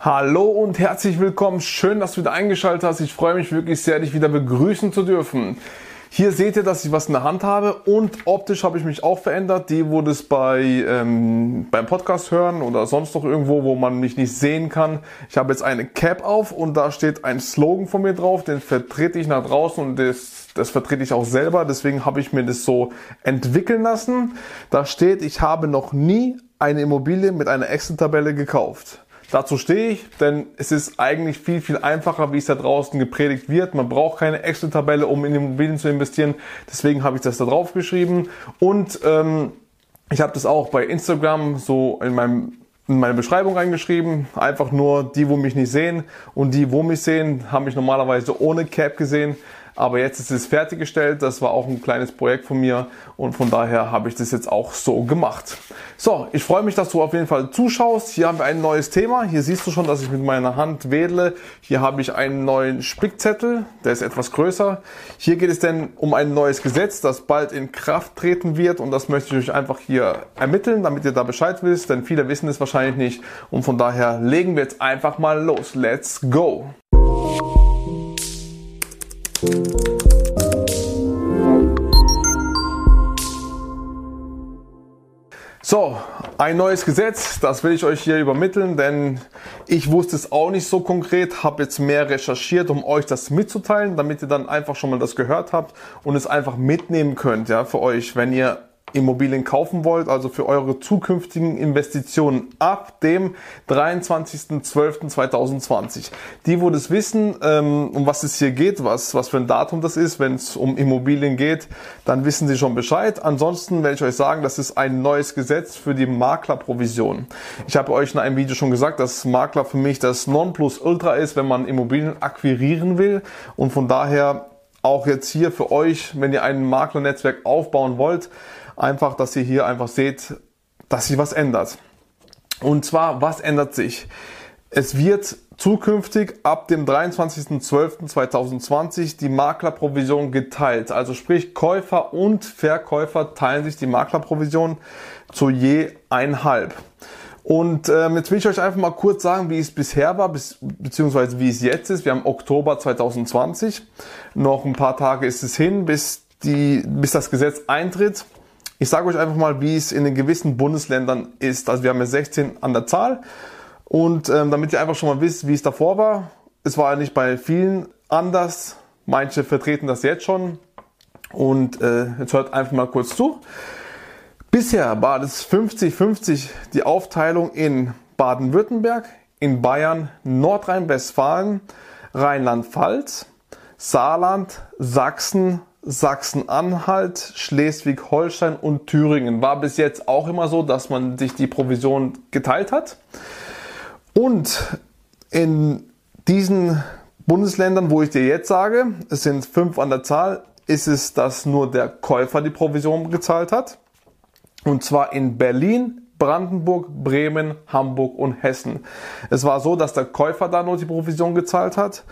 Hallo und herzlich willkommen. Schön, dass du wieder eingeschaltet hast. Ich freue mich wirklich sehr, dich wieder begrüßen zu dürfen. Hier seht ihr, dass ich was in der Hand habe und optisch habe ich mich auch verändert. Die, wo das bei, ähm, beim Podcast hören oder sonst noch irgendwo, wo man mich nicht sehen kann. Ich habe jetzt eine Cap auf und da steht ein Slogan von mir drauf, den vertrete ich nach draußen und das, das vertrete ich auch selber. Deswegen habe ich mir das so entwickeln lassen. Da steht, ich habe noch nie eine Immobilie mit einer Excel-Tabelle gekauft. Dazu stehe ich, denn es ist eigentlich viel, viel einfacher, wie es da draußen gepredigt wird. Man braucht keine Excel-Tabelle, um in Immobilien zu investieren. Deswegen habe ich das da drauf geschrieben. Und ähm, ich habe das auch bei Instagram so in meinem in meine Beschreibung reingeschrieben. Einfach nur die, wo mich nicht sehen und die, wo mich sehen, haben mich normalerweise ohne Cap gesehen. Aber jetzt ist es fertiggestellt. Das war auch ein kleines Projekt von mir und von daher habe ich das jetzt auch so gemacht. So, ich freue mich, dass du auf jeden Fall zuschaust. Hier haben wir ein neues Thema. Hier siehst du schon, dass ich mit meiner Hand wedle. Hier habe ich einen neuen Spickzettel. Der ist etwas größer. Hier geht es denn um ein neues Gesetz, das bald in Kraft treten wird und das möchte ich euch einfach hier ermitteln, damit ihr da Bescheid wisst, denn viele wissen es wahrscheinlich nicht und von daher legen wir jetzt einfach mal los. Let's go! So, ein neues Gesetz, das will ich euch hier übermitteln, denn ich wusste es auch nicht so konkret, habe jetzt mehr recherchiert, um euch das mitzuteilen, damit ihr dann einfach schon mal das gehört habt und es einfach mitnehmen könnt, ja, für euch, wenn ihr Immobilien kaufen wollt, also für eure zukünftigen Investitionen ab dem 23.12.2020. Die, wo das wissen, ähm, um was es hier geht, was, was für ein Datum das ist, wenn es um Immobilien geht, dann wissen sie schon Bescheid. Ansonsten werde ich euch sagen, das ist ein neues Gesetz für die Maklerprovision. Ich habe euch in einem Video schon gesagt, dass Makler für mich das Nonplusultra ist, wenn man Immobilien akquirieren will und von daher auch jetzt hier für euch, wenn ihr ein Maklernetzwerk aufbauen wollt, einfach, dass ihr hier einfach seht, dass sich was ändert. Und zwar, was ändert sich? Es wird zukünftig ab dem 23.12.2020 die Maklerprovision geteilt. Also sprich, Käufer und Verkäufer teilen sich die Maklerprovision zu je einhalb. Und ähm, jetzt will ich euch einfach mal kurz sagen, wie es bisher war, bis, beziehungsweise wie es jetzt ist. Wir haben Oktober 2020. Noch ein paar Tage ist es hin, bis, die, bis das Gesetz eintritt. Ich sage euch einfach mal, wie es in den gewissen Bundesländern ist. Also wir haben ja 16 an der Zahl. Und ähm, damit ihr einfach schon mal wisst, wie es davor war. Es war ja nicht bei vielen anders. Manche vertreten das jetzt schon. Und äh, jetzt hört einfach mal kurz zu. Bisher war das 50-50 die Aufteilung in Baden-Württemberg, in Bayern, Nordrhein-Westfalen, Rheinland-Pfalz, Saarland, Sachsen, Sachsen-Anhalt, Schleswig-Holstein und Thüringen. War bis jetzt auch immer so, dass man sich die Provision geteilt hat. Und in diesen Bundesländern, wo ich dir jetzt sage, es sind fünf an der Zahl, ist es, dass nur der Käufer die Provision gezahlt hat. Und zwar in Berlin, Brandenburg, Bremen, Hamburg und Hessen. Es war so, dass der Käufer da nur die Provision gezahlt hat.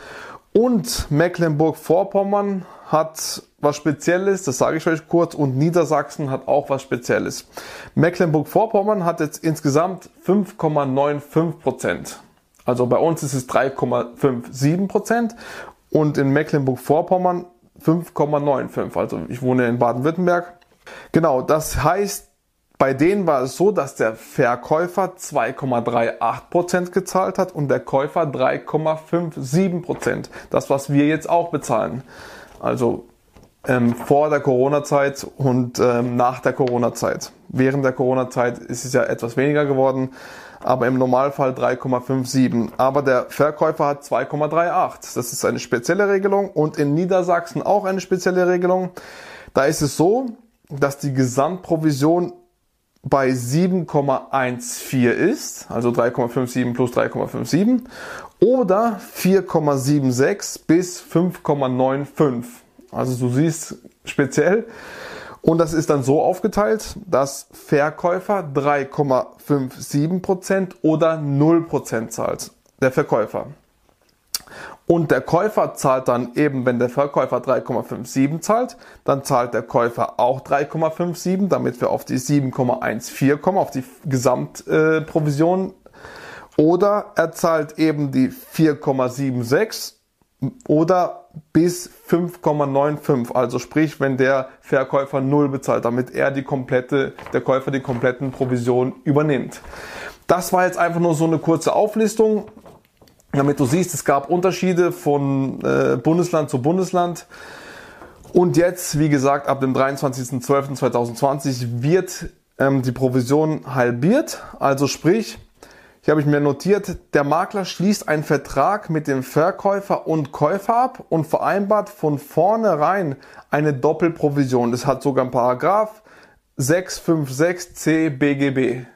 Und Mecklenburg-Vorpommern hat was Spezielles, das sage ich euch kurz, und Niedersachsen hat auch was Spezielles. Mecklenburg-Vorpommern hat jetzt insgesamt 5,95 Prozent. Also bei uns ist es 3,57 Prozent und in Mecklenburg-Vorpommern 5,95. Also ich wohne in Baden-Württemberg. Genau, das heißt, bei denen war es so, dass der Verkäufer 2,38% gezahlt hat und der Käufer 3,57%. Das, was wir jetzt auch bezahlen. Also ähm, vor der Corona-Zeit und ähm, nach der Corona-Zeit. Während der Corona-Zeit ist es ja etwas weniger geworden, aber im Normalfall 3,57. Aber der Verkäufer hat 2,38. Das ist eine spezielle Regelung und in Niedersachsen auch eine spezielle Regelung. Da ist es so, dass die Gesamtprovision bei 7,14 ist, also 3,57 plus 3,57, oder 4,76 bis 5,95. Also du siehst speziell. Und das ist dann so aufgeteilt, dass Verkäufer 3,57% oder 0% zahlt. Der Verkäufer. Und der Käufer zahlt dann eben, wenn der Verkäufer 3,57 zahlt, dann zahlt der Käufer auch 3,57, damit wir auf die 7,14 kommen, auf die Gesamtprovision. Oder er zahlt eben die 4,76 oder bis 5,95. Also sprich, wenn der Verkäufer null bezahlt, damit er die komplette, der Käufer die kompletten Provisionen übernimmt. Das war jetzt einfach nur so eine kurze Auflistung, damit du siehst, es gab Unterschiede von äh, Bundesland zu Bundesland. Und jetzt, wie gesagt, ab dem 23.12.2020 wird ähm, die Provision halbiert. Also sprich, hier habe ich mir notiert, der Makler schließt einen Vertrag mit dem Verkäufer und Käufer ab und vereinbart von vornherein eine Doppelprovision. Das hat sogar ein Paragraph 656c BGB.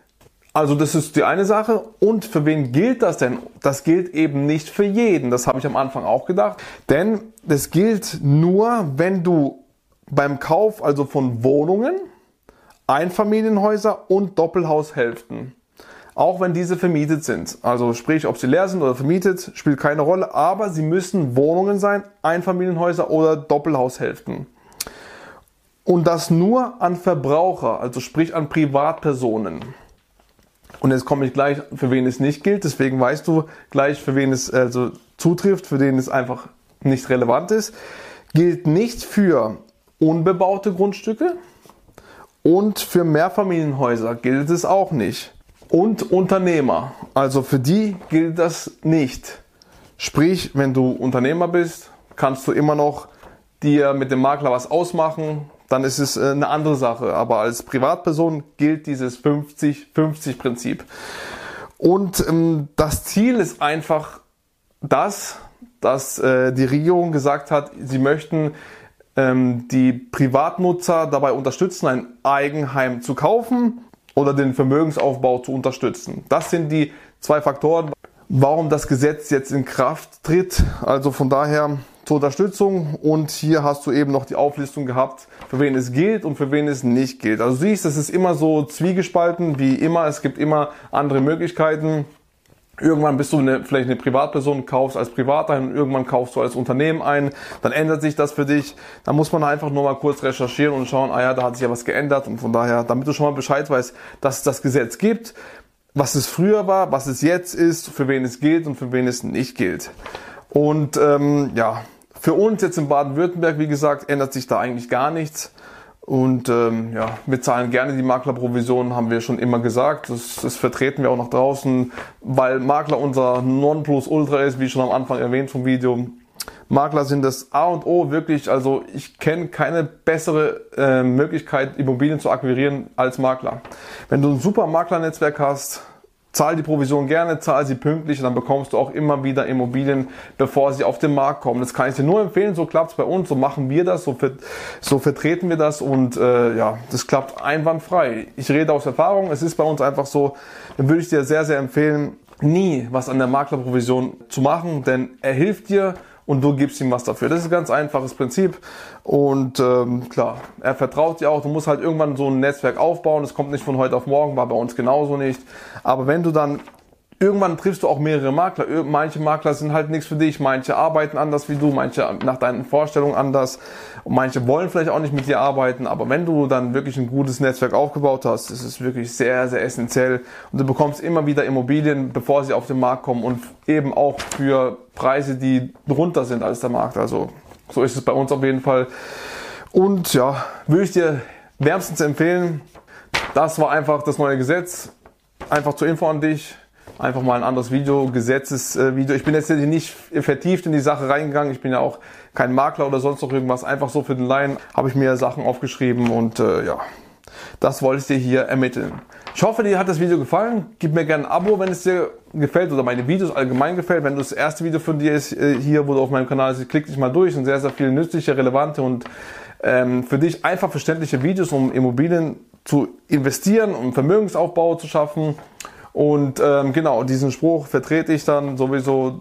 Also das ist die eine Sache. Und für wen gilt das denn? Das gilt eben nicht für jeden. Das habe ich am Anfang auch gedacht. Denn das gilt nur, wenn du beim Kauf also von Wohnungen, Einfamilienhäuser und Doppelhaushälften auch wenn diese vermietet sind. Also sprich, ob sie leer sind oder vermietet, spielt keine Rolle, aber sie müssen Wohnungen sein, Einfamilienhäuser oder Doppelhaushälften. Und das nur an Verbraucher, also sprich an Privatpersonen. Und jetzt komme ich gleich, für wen es nicht gilt, deswegen weißt du gleich, für wen es also zutrifft, für den es einfach nicht relevant ist. Gilt nicht für unbebaute Grundstücke und für Mehrfamilienhäuser gilt es auch nicht und Unternehmer. Also für die gilt das nicht. Sprich, wenn du Unternehmer bist, kannst du immer noch dir mit dem Makler was ausmachen, dann ist es äh, eine andere Sache. Aber als Privatperson gilt dieses 50-50-Prinzip. Und ähm, das Ziel ist einfach das, dass äh, die Regierung gesagt hat, sie möchten ähm, die Privatnutzer dabei unterstützen, ein Eigenheim zu kaufen oder den Vermögensaufbau zu unterstützen. Das sind die zwei Faktoren, warum das Gesetz jetzt in Kraft tritt. Also von daher zur Unterstützung und hier hast du eben noch die Auflistung gehabt, für wen es gilt und für wen es nicht gilt. Also siehst, es ist immer so zwiegespalten, wie immer. Es gibt immer andere Möglichkeiten. Irgendwann bist du eine, vielleicht eine Privatperson, kaufst als Privat ein und irgendwann kaufst du als Unternehmen ein. Dann ändert sich das für dich. Da muss man einfach nur mal kurz recherchieren und schauen, ah ja, da hat sich ja was geändert. Und von daher, damit du schon mal Bescheid weißt, dass es das Gesetz gibt, was es früher war, was es jetzt ist, für wen es gilt und für wen es nicht gilt. Und ähm, ja, für uns jetzt in Baden-Württemberg, wie gesagt, ändert sich da eigentlich gar nichts. Und ähm, ja, wir zahlen gerne die Maklerprovision, haben wir schon immer gesagt. Das, das vertreten wir auch nach draußen, weil Makler unser Nonplusultra ist, wie schon am Anfang erwähnt vom Video. Makler sind das A und O wirklich. Also ich kenne keine bessere äh, Möglichkeit, Immobilien zu akquirieren als Makler. Wenn du ein super Maklernetzwerk hast, Zahl die Provision gerne, zahl sie pünktlich, dann bekommst du auch immer wieder Immobilien, bevor sie auf den Markt kommen. Das kann ich dir nur empfehlen, so klappt's bei uns, so machen wir das, so, ver so vertreten wir das und äh, ja, das klappt einwandfrei. Ich rede aus Erfahrung, es ist bei uns einfach so, dann würde ich dir sehr, sehr empfehlen, nie was an der Maklerprovision zu machen, denn er hilft dir, und du gibst ihm was dafür. Das ist ein ganz einfaches Prinzip und ähm, klar, er vertraut dir auch. Du musst halt irgendwann so ein Netzwerk aufbauen. Das kommt nicht von heute auf morgen, war bei uns genauso nicht. Aber wenn du dann irgendwann triffst du auch mehrere Makler. Manche Makler sind halt nichts für dich, manche arbeiten anders wie du, manche nach deinen Vorstellungen anders und manche wollen vielleicht auch nicht mit dir arbeiten. Aber wenn du dann wirklich ein gutes Netzwerk aufgebaut hast, ist es wirklich sehr, sehr essentiell und du bekommst immer wieder Immobilien, bevor sie auf den Markt kommen und eben auch für Preise, die drunter sind als der Markt. Also so ist es bei uns auf jeden Fall. Und ja, würde ich dir wärmstens empfehlen. Das war einfach das neue Gesetz. Einfach zur Info an dich einfach mal ein anderes Video, Gesetzesvideo. Ich bin jetzt nicht vertieft in die Sache reingegangen. Ich bin ja auch kein Makler oder sonst noch irgendwas. Einfach so für den Laien habe ich mir Sachen aufgeschrieben und äh, ja, das wollte ich dir hier ermitteln. Ich hoffe, dir hat das Video gefallen. Gib mir gerne ein Abo, wenn es dir gefällt oder meine Videos allgemein gefällt. Wenn das erste Video von dir ist äh, hier, wo du auf meinem Kanal bist, klick dich mal durch. Und sehr, sehr viele nützliche, relevante und ähm, für dich einfach verständliche Videos, um Immobilien zu investieren, um Vermögensaufbau zu schaffen und ähm, genau, diesen Spruch vertrete ich dann sowieso,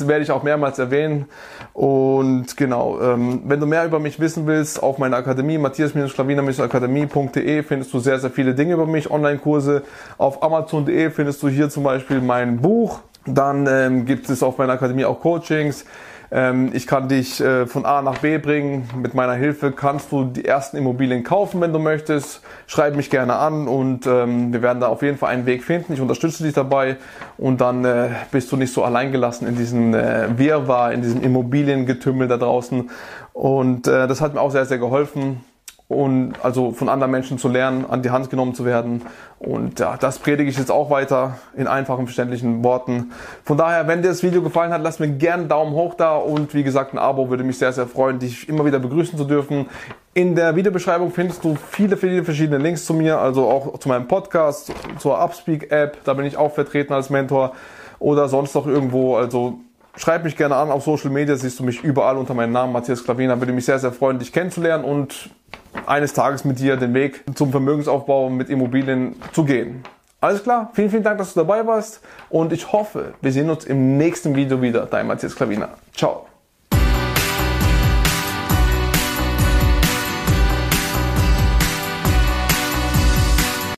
werde ich auch mehrmals erwähnen. Und genau, ähm, wenn du mehr über mich wissen willst, auf meiner Akademie, matthias-schlawiner-akademie.de findest du sehr, sehr viele Dinge über mich, Online-Kurse. Auf amazon.de findest du hier zum Beispiel mein Buch. Dann ähm, gibt es auf meiner Akademie auch Coachings. Ähm, ich kann dich äh, von A nach B bringen. Mit meiner Hilfe kannst du die ersten Immobilien kaufen, wenn du möchtest. Schreib mich gerne an und ähm, wir werden da auf jeden Fall einen Weg finden. Ich unterstütze dich dabei und dann äh, bist du nicht so alleingelassen in diesem äh, Wirrwarr, in diesem Immobiliengetümmel da draußen. Und äh, das hat mir auch sehr, sehr geholfen und also von anderen Menschen zu lernen, an die Hand genommen zu werden. Und ja, das predige ich jetzt auch weiter in einfachen, verständlichen Worten. Von daher, wenn dir das Video gefallen hat, lass mir gerne einen Daumen hoch da und wie gesagt, ein Abo würde mich sehr, sehr freuen, dich immer wieder begrüßen zu dürfen. In der Videobeschreibung findest du viele, viele verschiedene Links zu mir, also auch zu meinem Podcast, zur Upspeak App, da bin ich auch vertreten als Mentor oder sonst noch irgendwo, also Schreib mich gerne an auf Social Media, siehst du mich überall unter meinem Namen Matthias Klavina. Würde mich sehr, sehr freuen, dich kennenzulernen und eines Tages mit dir den Weg zum Vermögensaufbau mit Immobilien zu gehen. Alles klar, vielen, vielen Dank, dass du dabei warst und ich hoffe, wir sehen uns im nächsten Video wieder. Dein Matthias Klavina. Ciao.